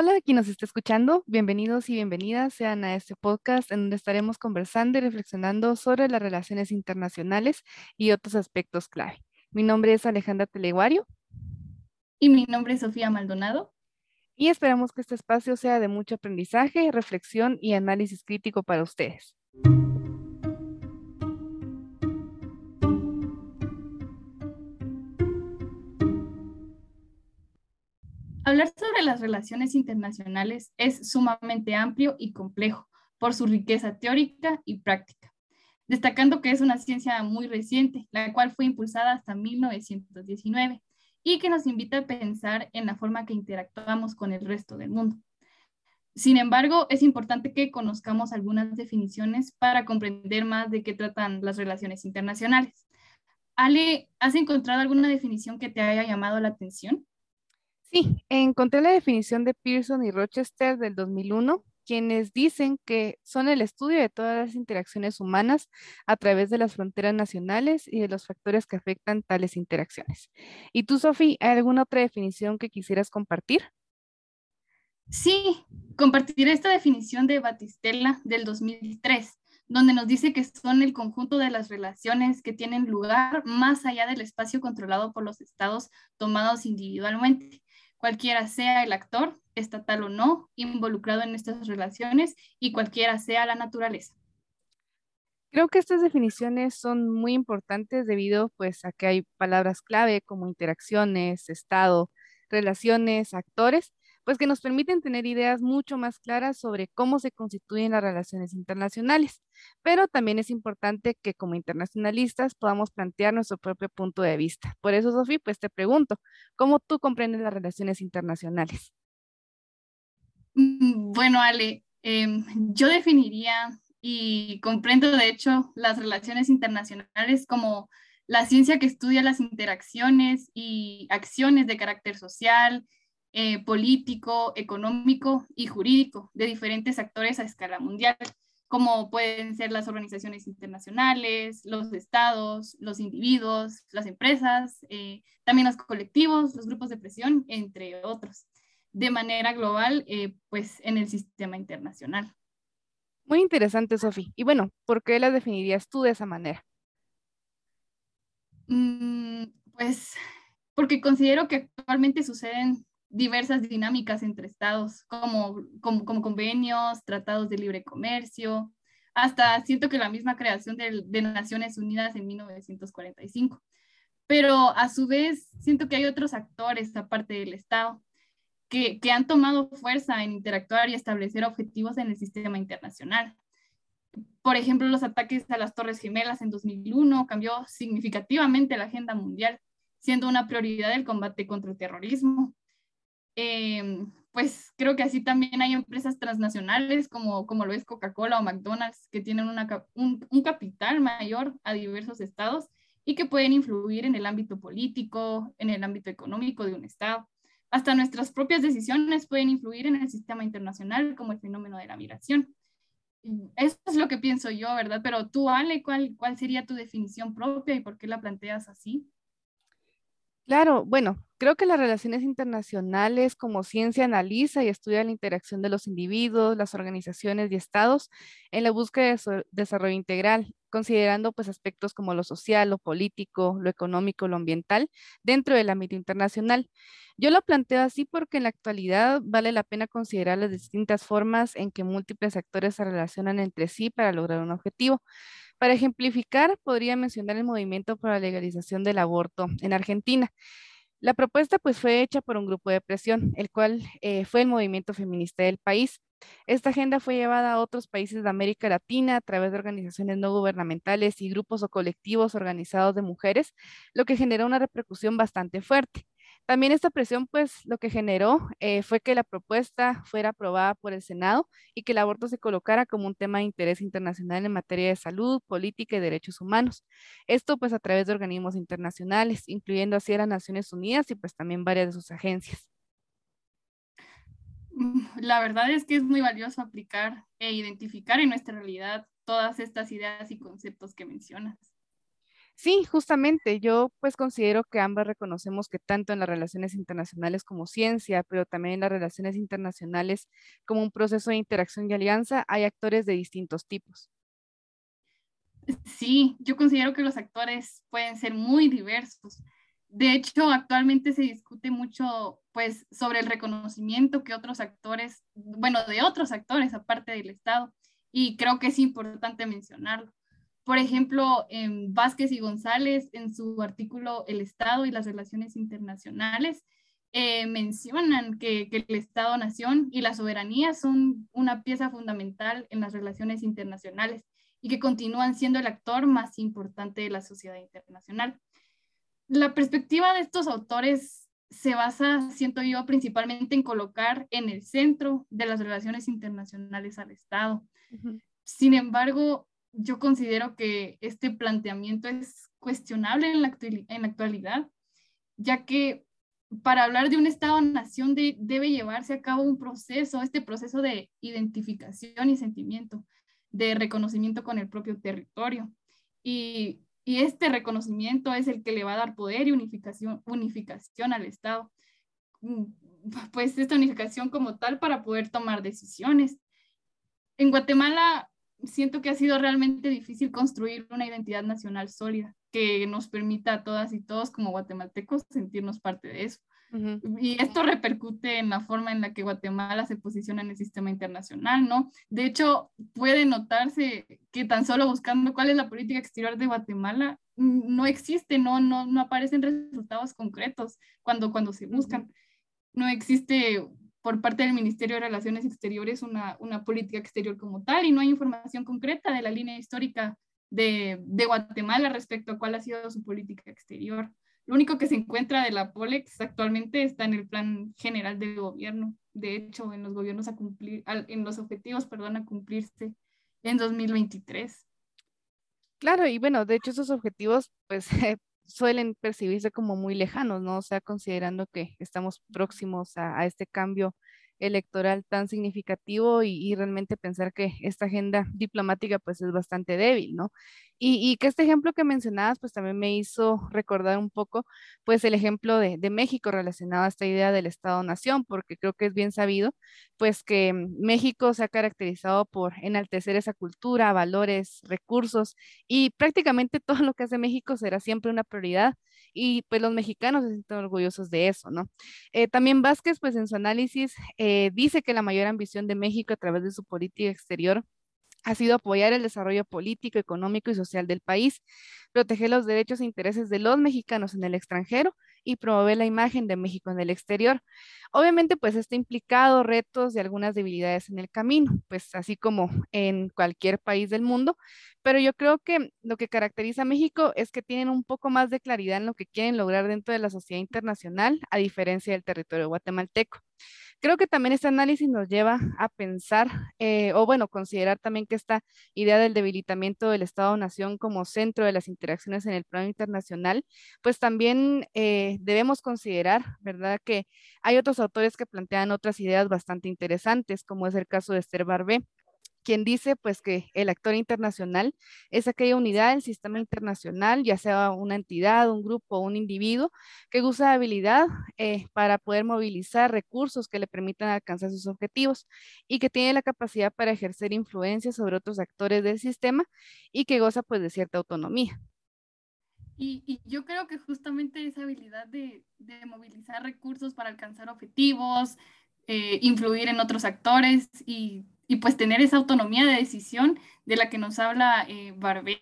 Hola a quien nos está escuchando, bienvenidos y bienvenidas sean a este podcast en donde estaremos conversando y reflexionando sobre las relaciones internacionales y otros aspectos clave. Mi nombre es Alejandra Teleguario. Y mi nombre es Sofía Maldonado. Y esperamos que este espacio sea de mucho aprendizaje, reflexión y análisis crítico para ustedes. Hablar sobre las relaciones internacionales es sumamente amplio y complejo por su riqueza teórica y práctica, destacando que es una ciencia muy reciente, la cual fue impulsada hasta 1919 y que nos invita a pensar en la forma que interactuamos con el resto del mundo. Sin embargo, es importante que conozcamos algunas definiciones para comprender más de qué tratan las relaciones internacionales. Ale, ¿has encontrado alguna definición que te haya llamado la atención? Sí, encontré la definición de Pearson y Rochester del 2001, quienes dicen que son el estudio de todas las interacciones humanas a través de las fronteras nacionales y de los factores que afectan tales interacciones. ¿Y tú, Sofía, hay alguna otra definición que quisieras compartir? Sí, compartir esta definición de Batistella del 2003, donde nos dice que son el conjunto de las relaciones que tienen lugar más allá del espacio controlado por los estados tomados individualmente cualquiera sea el actor, estatal o no, involucrado en estas relaciones y cualquiera sea la naturaleza. Creo que estas definiciones son muy importantes debido pues a que hay palabras clave como interacciones, estado, relaciones, actores, pues que nos permiten tener ideas mucho más claras sobre cómo se constituyen las relaciones internacionales. Pero también es importante que como internacionalistas podamos plantear nuestro propio punto de vista. Por eso, Sofía, pues te pregunto, ¿cómo tú comprendes las relaciones internacionales? Mm, bueno, Ale, em, yo definiría y comprendo de hecho las relaciones internacionales como la ciencia que estudia las interacciones y acciones de carácter social, eh, político, económico y jurídico de diferentes actores a escala mundial, como pueden ser las organizaciones internacionales, los estados, los individuos, las empresas, eh, también los colectivos, los grupos de presión, entre otros, de manera global, eh, pues en el sistema internacional. Muy interesante, Sofi. Y bueno, ¿por qué las definirías tú de esa manera? Mm, pues porque considero que actualmente suceden diversas dinámicas entre estados, como, como, convenios, tratados de libre comercio, hasta siento que la misma creación de, de, Naciones Unidas en 1945. Pero a su vez, siento que hay otros actores, aparte del Estado, que, que han tomado fuerza en interactuar y establecer objetivos en el sistema internacional. Por ejemplo, los ataques a las Torres Gemelas en 2001 cambió significativamente la agenda mundial, siendo una prioridad el combate contra el terrorismo, Em, pues creo que así también hay empresas transnacionales como, como lo es Coca-Cola o McDonald's que tienen una, un, un, capital mayor a diversos estados y que pueden influir en el ámbito político, en el ámbito económico de un estado. Hasta nuestras propias decisiones pueden influir en el sistema internacional como el fenómeno de la migración. Eso es lo que pienso yo, ¿verdad? Pero tú, Ale, ¿cuál, cuál sería tu definición propia y por qué la planteas así? Claro, bueno, creo que las relaciones internacionales como ciencia analiza y estudia la interacción de los individuos, las organizaciones y estados en la búsqueda de desarrollo integral, considerando pues aspectos como lo social, lo político, lo económico, lo ambiental dentro del ámbito internacional. Yo lo planteo así porque en la actualidad vale la pena considerar las distintas formas en que múltiples actores se relacionan entre sí para lograr un objetivo. Para ejemplificar, podría mencionar el movimiento para la legalización del aborto en Argentina. La propuesta pues fue hecha por un grupo de presión, el cual eh, fue el movimiento feminista del país. Esta agenda fue llevada a otros países de América Latina a través de organizaciones no gubernamentales y grupos o colectivos organizados de mujeres, lo que generó una repercusión bastante fuerte. También esta presión, pues, lo que generó eh, fue que la propuesta fuera aprobada por el Senado y que el aborto se colocara como un tema de interés internacional en materia de salud, política y derechos humanos. Esto, pues, a través de organismos internacionales, incluyendo así a las Naciones Unidas y, pues, también varias de sus agencias. Mm, la verdad es que es muy valioso aplicar e identificar en nuestra realidad todas estas ideas y conceptos que mencionas. Sí, justamente, yo pues considero que ambas reconocemos que tanto en las relaciones internacionales como ciencia, pero también en las relaciones internacionales como un proceso de interacción y alianza, hay actores de distintos tipos. Sí, yo considero que los actores pueden ser muy diversos. De hecho, actualmente se discute mucho pues sobre el reconocimiento que otros actores, bueno, de otros actores aparte del Estado, y creo que es importante mencionarlo. Por ejemplo, en Vázquez y González, en su artículo El Estado y las Relaciones Internacionales, eh, mencionan que, que el Estado-Nación y la soberanía son una pieza fundamental en las relaciones internacionales y que continúan siendo el actor más importante de la sociedad internacional. La perspectiva de estos autores se basa, siento yo, principalmente en colocar en el centro de las relaciones internacionales al Estado. Sin embargo, yo considero que este planteamiento es cuestionable en la, en la actualidad, ya que para hablar de un Estado-nación debe llevarse a cabo un proceso, este proceso de identificación y sentimiento, de reconocimiento con el propio territorio. Y, y, este reconocimiento es el que le va a dar poder y unificación, unificación al Estado. Mm, pues esta unificación como tal para poder tomar decisiones. En Guatemala siento que ha sido realmente difícil construir una identidad nacional sólida que nos permita a todas y todos como guatemaltecos sentirnos parte de eso. Y esto repercute en la forma en la que Guatemala se posiciona en el sistema internacional, ¿no? De hecho, puede notarse que tan solo buscando cuál es la política exterior de Guatemala, no existe, no, no, no aparecen resultados concretos cuando, cuando se buscan. No existe por parte del Ministerio de Relaciones Exteriores una, una política exterior como tal y no hay información concreta de la línea histórica de, de Guatemala respecto a cuál ha sido su política exterior. Lo único que se encuentra de la POLEX actualmente está en el plan general del gobierno. De hecho, en los gobiernos a cumplir, en los objetivos, perdón, a cumplirse en 2023. Claro, y bueno, de hecho esos objetivos pues suelen percibirse como muy lejanos, ¿no? O sea, considerando que estamos próximos a, a este cambio electoral tan significativo y, realmente pensar que esta agenda diplomática pues es bastante débil, ¿no? Y, que este ejemplo que mencionabas pues también me hizo recordar un poco pues el ejemplo de, México relacionado a esta idea del Estado-Nación, porque creo que es bien sabido pues que México se ha caracterizado por enaltecer esa cultura, valores, recursos y prácticamente todo lo que hace México será siempre una prioridad y pues los mexicanos se sienten orgullosos de eso, ¿no? Eh, también Vázquez, pues en su análisis, eh, dice que la mayor ambición de México a través de su política exterior ha sido apoyar el desarrollo político, económico y social del país, proteger los derechos e intereses de los mexicanos en el extranjero y promover la imagen de México en el exterior. Obviamente, pues esto ha implicado retos y algunas debilidades en el camino, pues así como en cualquier país del mundo, pero yo creo que lo que caracteriza a México es que tienen un poco más de claridad en lo que quieren lograr dentro de la sociedad internacional, a diferencia del territorio guatemalteco. Creo que también este análisis nos lleva a pensar, eh, o bueno, considerar también que esta idea del debilitamiento del Estado-Nación como centro de las interacciones en el plano internacional, pues también eh, debemos considerar, ¿verdad?, que hay otros autores que plantean otras ideas bastante interesantes, como es el caso de Esther Barbé, quien dice pues que el actor internacional es aquella unidad del sistema internacional, ya sea una entidad, un grupo un individuo, que usa habilidad eh, para poder movilizar recursos que le permitan alcanzar sus objetivos y que tiene la capacidad para ejercer influencia sobre otros actores del sistema y que goza pues de cierta autonomía. Y, yo creo que justamente esa habilidad de, movilizar recursos para alcanzar objetivos, eh, influir en otros actores y y pues tener esa autonomía de decisión de la que nos habla eh, Barbé,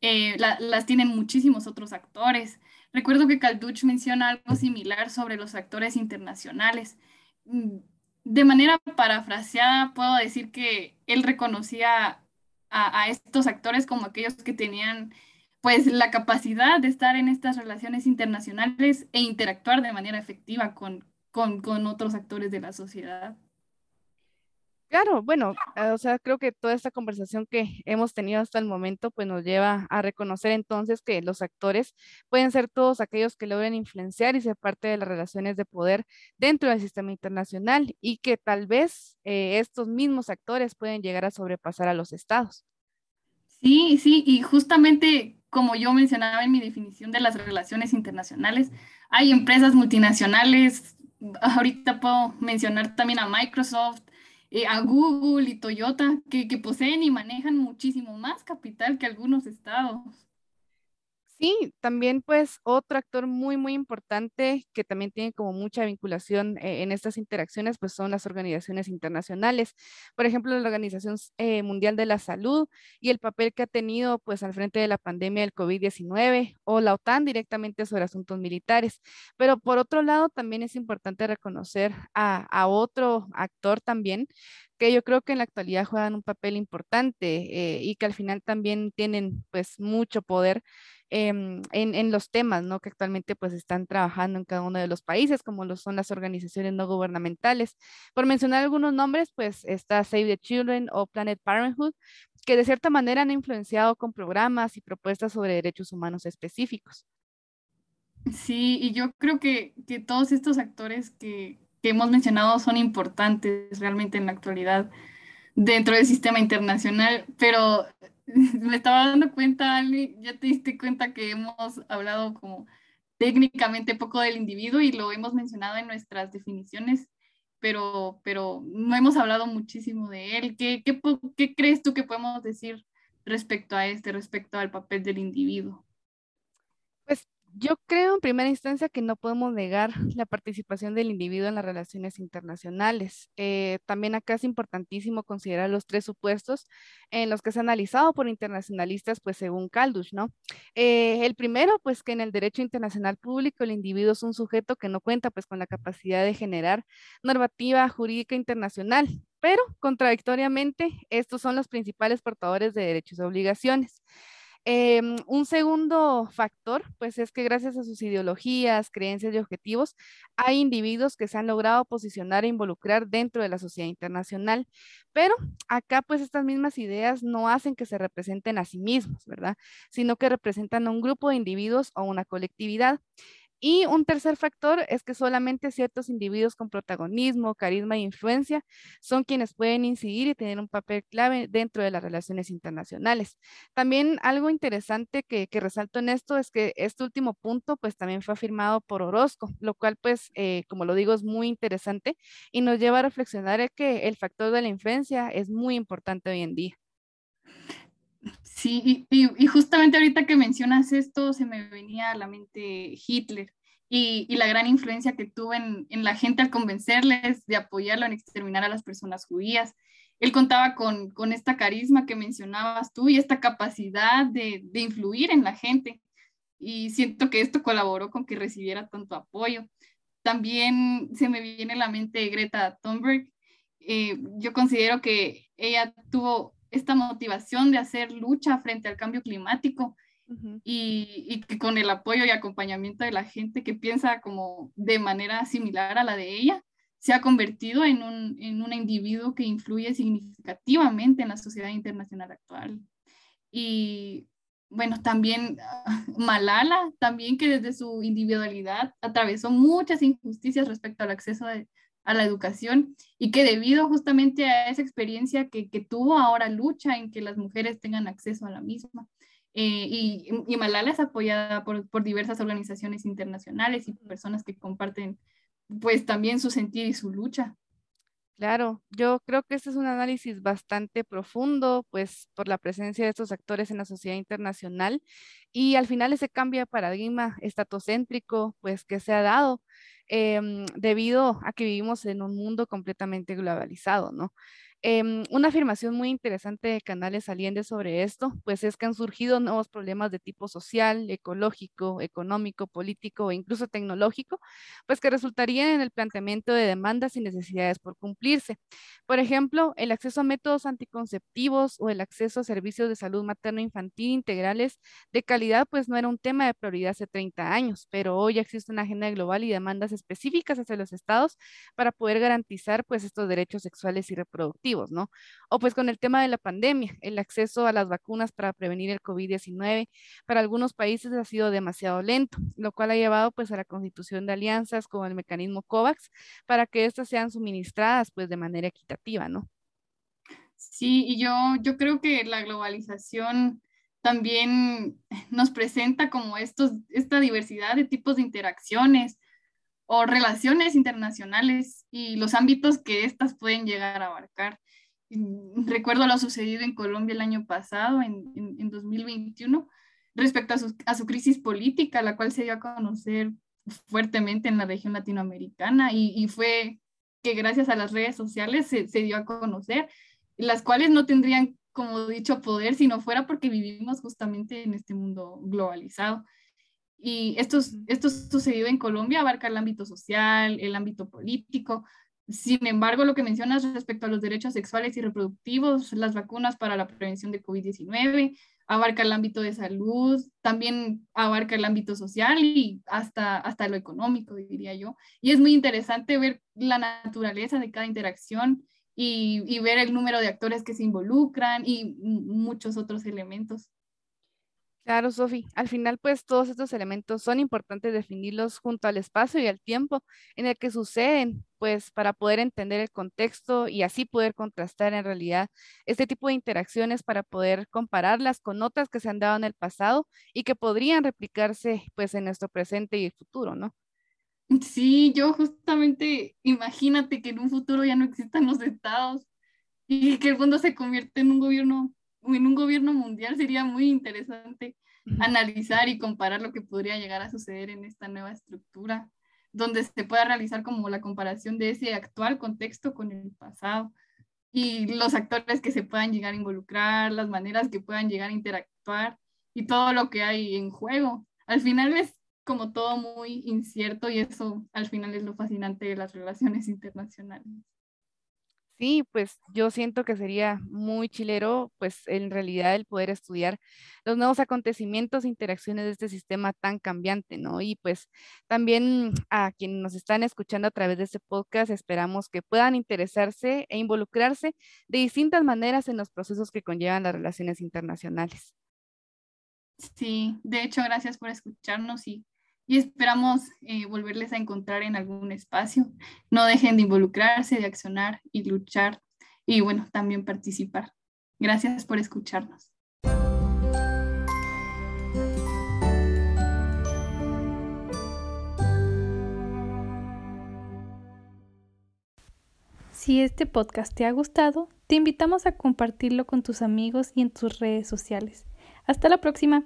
eh, las tienen muchísimos otros actores. Recuerdo que Calduch menciona algo similar sobre los actores internacionales. Mm, de manera parafraseada, puedo decir que él reconocía a, a, estos actores como aquellos que tenían pues la capacidad de estar en estas relaciones internacionales e interactuar de manera efectiva con, con, con otros actores de la sociedad. Claro, bueno, eh, o sea, creo que toda esta conversación que hemos tenido hasta el momento, pues nos lleva a reconocer entonces que los actores pueden ser todos aquellos que logren influenciar y ser parte de las relaciones de poder dentro del sistema internacional y que tal vez eh, estos mismos actores pueden llegar a sobrepasar a los estados. Sí, sí, y justamente como yo mencionaba en mi definición de las relaciones internacionales, hay empresas multinacionales, ahorita puedo mencionar también a Microsoft, eh, a Google y Toyota, que, que poseen y manejan muchísimo más capital que algunos estados. Sí, también pues otro actor muy, muy importante que también tiene como mucha vinculación eh, en estas interacciones, pues son las organizaciones internacionales. Por ejemplo, la Organización eh, Mundial de la Salud y el papel que ha tenido pues al frente de la pandemia del COVID-19 o la OTAN directamente sobre asuntos militares. Pero por otro lado, también es importante reconocer a, otro actor también que yo creo que en la actualidad juegan un papel importante eh, y que al final también tienen pues mucho poder em, en, en, los temas ¿no? que actualmente pues están trabajando en cada uno de los países, como lo son las organizaciones no gubernamentales. Por mencionar algunos nombres, pues está Save the Children o Planet Parenthood, que de cierta manera han influenciado con programas y propuestas sobre derechos humanos específicos. Sí, y yo creo que, que todos estos actores que, que hemos mencionado son importantes realmente en la actualidad dentro del sistema internacional, pero me estaba dando cuenta, Ali, ya te diste cuenta que hemos hablado como técnicamente poco del individuo y lo hemos mencionado en nuestras definiciones, pero, pero no hemos hablado muchísimo de él. ¿Qué, qué, qué crees tú que podemos decir respecto a este, respecto al papel del individuo? Yo creo en primera instancia que no podemos negar la participación del individuo en las relaciones internacionales. Eh, también acá es importantísimo considerar los tres supuestos en los que se ha analizado por internacionalistas, pues según Caldush, ¿no? Eh, el primero, pues que en el derecho internacional público el individuo es un sujeto que no cuenta pues con la capacidad de generar normativa jurídica internacional, pero contradictoriamente estos son los principales portadores de derechos y obligaciones. Em, un segundo factor, pues es que gracias a sus ideologías, creencias y objetivos, hay individuos que se han logrado posicionar e involucrar dentro de la sociedad internacional, pero acá pues estas mismas ideas no hacen que se representen a sí mismos, ¿verdad? Sino que representan a un grupo de individuos o una colectividad. Y un tercer factor es que solamente ciertos individuos con protagonismo, carisma e influencia son quienes pueden incidir y tener un papel clave dentro de las relaciones internacionales. También algo interesante que, resalto en esto es que este último punto pues también fue afirmado por Orozco, lo cual pues eh, como lo digo es muy interesante y nos lleva a reflexionar que el factor de la influencia es muy importante hoy en día. Sí, y, justamente ahorita que mencionas esto, se me venía a la mente Hitler y, la gran influencia que tuvo en, la gente al convencerles de apoyarlo en exterminar a las personas judías. Él contaba con, esta carisma que mencionabas tú y esta capacidad de, influir en la gente. Y siento que esto colaboró con que recibiera tanto apoyo. También se me viene a la mente Greta Thunberg. Eh, yo considero que ella tuvo esta motivación de hacer lucha frente al cambio climático y, que con el apoyo y acompañamiento de la gente que piensa como de manera similar a la de ella, se ha convertido en un, en un individuo que influye significativamente en la sociedad internacional actual. Y bueno, también Malala, también que desde su individualidad atravesó muchas injusticias respecto al acceso de, a la educación y que debido justamente a esa experiencia que, que tuvo ahora lucha en que las mujeres tengan acceso a la misma. Eh, y, y, Malala es apoyada por, por, diversas organizaciones internacionales y personas que comparten pues también su sentir y su lucha. Claro, yo creo que este es un análisis bastante profundo, pues por la presencia de estos actores en la sociedad internacional y al final ese cambio de paradigma estatocéntrico, pues que se ha dado em, debido a que vivimos en un mundo completamente globalizado, ¿no? Em, una afirmación muy interesante de Canales Allende sobre esto, pues es que han surgido nuevos problemas de tipo social, ecológico, económico, político e incluso tecnológico, pues que resultarían en el planteamiento de demandas y necesidades por cumplirse. Por ejemplo, el acceso a métodos anticonceptivos o el acceso a servicios de salud materno-infantil integrales de calidad, pues no era un tema de prioridad hace 30 años, pero hoy existe una agenda global y demandas específicas hacia los estados para poder garantizar pues estos derechos sexuales y reproductivos. ¿No? O pues con el tema de la pandemia, el acceso a las vacunas para prevenir el COVID-19 para algunos países ha sido demasiado lento, lo cual ha llevado pues a la constitución de alianzas con el mecanismo COVAX para que éstas sean suministradas pues de manera equitativa, ¿no? Sí, y yo, yo creo que la globalización también nos presenta como estos, esta diversidad de tipos de interacciones o relaciones internacionales y los ámbitos que éstas pueden llegar a abarcar. Recuerdo lo sucedido en Colombia el año pasado, en, en, 2021, respecto a su, a su, crisis política, la cual se dio a conocer fuertemente en la región latinoamericana y, y fue que gracias a las redes sociales se, se dio a conocer, las cuales no tendrían como dicho, poder si no fuera porque vivimos justamente en este mundo globalizado. Y esto, esto sucedido en Colombia, abarca el ámbito social, el ámbito político. Sin embargo, lo que mencionas respecto a los derechos sexuales y reproductivos, las vacunas para la prevención de COVID-19, abarca el ámbito de salud, también abarca el ámbito social y hasta, hasta lo económico, diría yo. Y es muy interesante ver la naturaleza de cada interacción y, ver el número de actores que se involucran y muchos otros elementos. Claro, Sofi. Al final, pues todos estos elementos son importantes definirlos junto al espacio y al tiempo en el que suceden, pues para poder entender el contexto y así poder contrastar en realidad este tipo de interacciones para poder compararlas con otras que se han dado en el pasado y que podrían replicarse pues en nuestro presente y el futuro, ¿no? Sí, yo justamente, imagínate que en un futuro ya no existan los estados y que el mundo se convierte en un gobierno, en un gobierno mundial, sería muy interesante analizar y comparar lo que podría llegar a suceder en esta nueva estructura, donde se pueda realizar como la comparación de ese actual contexto con el pasado y los actores que se puedan llegar a involucrar, las maneras que puedan llegar a interactuar y todo lo que hay en juego. Al final es como todo muy incierto y eso al final es lo fascinante de las relaciones internacionales. Sí, pues yo siento que sería muy chilero, pues en realidad el poder estudiar los nuevos acontecimientos e interacciones de este sistema tan cambiante, ¿no? Y pues también a quienes nos están escuchando a través de este podcast, esperamos que puedan interesarse e involucrarse de distintas maneras en los procesos que conllevan las relaciones internacionales. Sí, de hecho, gracias por escucharnos y y esperamos eh, volverles a encontrar en algún espacio. No dejen de involucrarse, de accionar y luchar y bueno, también participar. Gracias por escucharnos. Si este podcast te ha gustado, te invitamos a compartirlo con tus amigos y en tus redes sociales. Hasta la próxima.